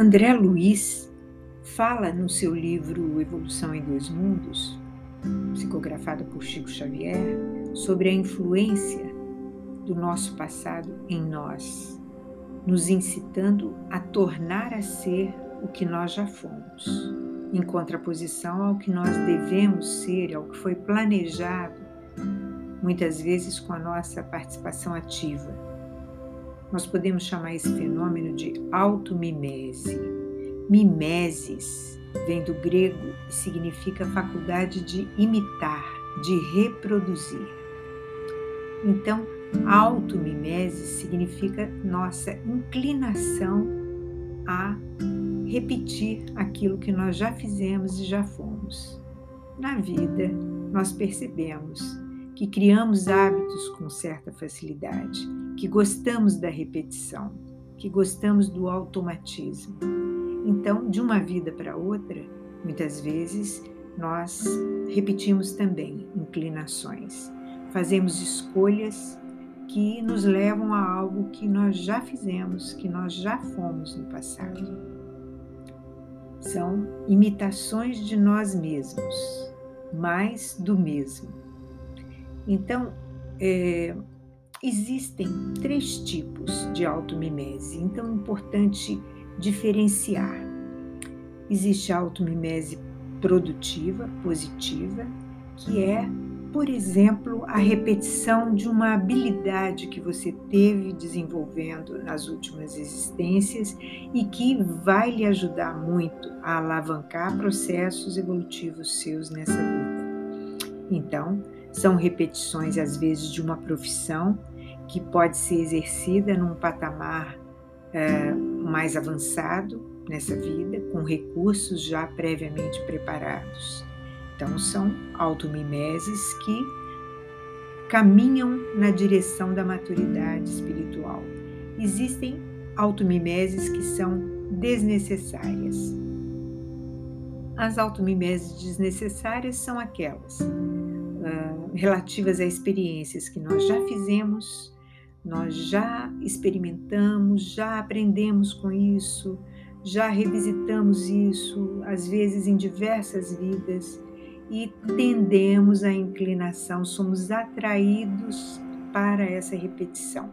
André Luiz fala no seu livro Evolução em Dois Mundos, psicografado por Chico Xavier, sobre a influência do nosso passado em nós, nos incitando a tornar a ser o que nós já fomos, em contraposição ao que nós devemos ser, ao que foi planejado, muitas vezes com a nossa participação ativa. Nós podemos chamar esse fenômeno de automimese. Mimeses vem do grego e significa faculdade de imitar, de reproduzir. Então, automimese significa nossa inclinação a repetir aquilo que nós já fizemos e já fomos. Na vida, nós percebemos que criamos hábitos com certa facilidade, que gostamos da repetição, que gostamos do automatismo. Então, de uma vida para outra, muitas vezes nós repetimos também inclinações, fazemos escolhas que nos levam a algo que nós já fizemos, que nós já fomos no passado são imitações de nós mesmos, mais do mesmo. Então, é, existem três tipos de automimese, então é importante diferenciar. Existe a automimese produtiva, positiva, que é por exemplo, a repetição de uma habilidade que você teve desenvolvendo nas últimas existências e que vai lhe ajudar muito a alavancar processos evolutivos seus nessa vida. Então, são repetições, às vezes, de uma profissão que pode ser exercida num patamar é, mais avançado nessa vida, com recursos já previamente preparados. Então, são automimeses que caminham na direção da maturidade espiritual. Existem automimeses que são desnecessárias. As automimeses desnecessárias são aquelas uh, relativas a experiências que nós já fizemos, nós já experimentamos, já aprendemos com isso, já revisitamos isso, às vezes em diversas vidas e tendemos à inclinação, somos atraídos para essa repetição.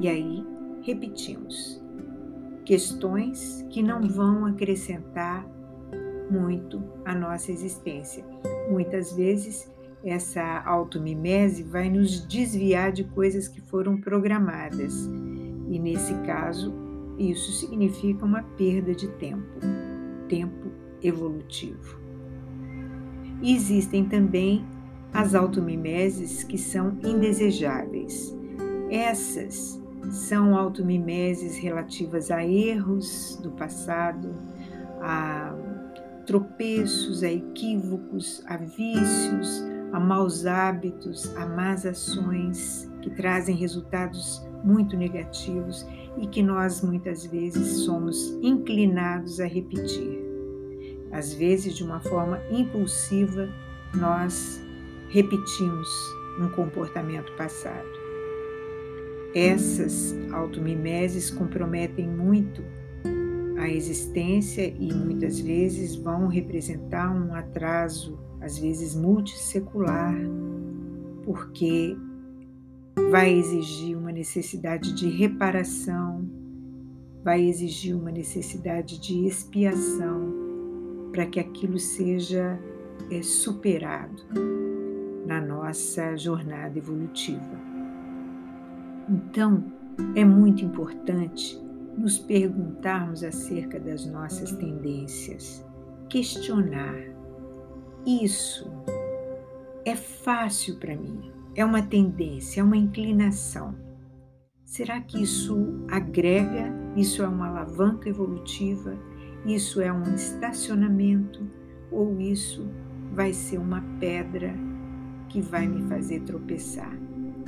E aí repetimos questões que não vão acrescentar muito à nossa existência. Muitas vezes essa automimese vai nos desviar de coisas que foram programadas. E nesse caso, isso significa uma perda de tempo, tempo evolutivo. E existem também as automimeses que são indesejáveis. Essas são automimeses relativas a erros do passado, a tropeços, a equívocos, a vícios, a maus hábitos, a más ações que trazem resultados muito negativos e que nós muitas vezes somos inclinados a repetir. Às vezes, de uma forma impulsiva, nós repetimos um comportamento passado. Essas automimeses comprometem muito a existência e muitas vezes vão representar um atraso, às vezes multissecular, porque vai exigir uma necessidade de reparação, vai exigir uma necessidade de expiação para que aquilo seja é, superado na nossa jornada evolutiva. Então, é muito importante nos perguntarmos acerca das nossas tendências, questionar. Isso é fácil para mim, é uma tendência, é uma inclinação. Será que isso agrega? Isso é uma alavanca evolutiva? Isso é um estacionamento ou isso vai ser uma pedra que vai me fazer tropeçar,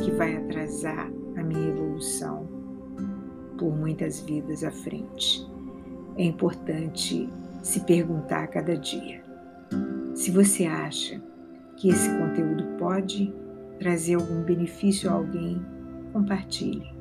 que vai atrasar a minha evolução por muitas vidas à frente. É importante se perguntar a cada dia. Se você acha que esse conteúdo pode trazer algum benefício a alguém, compartilhe.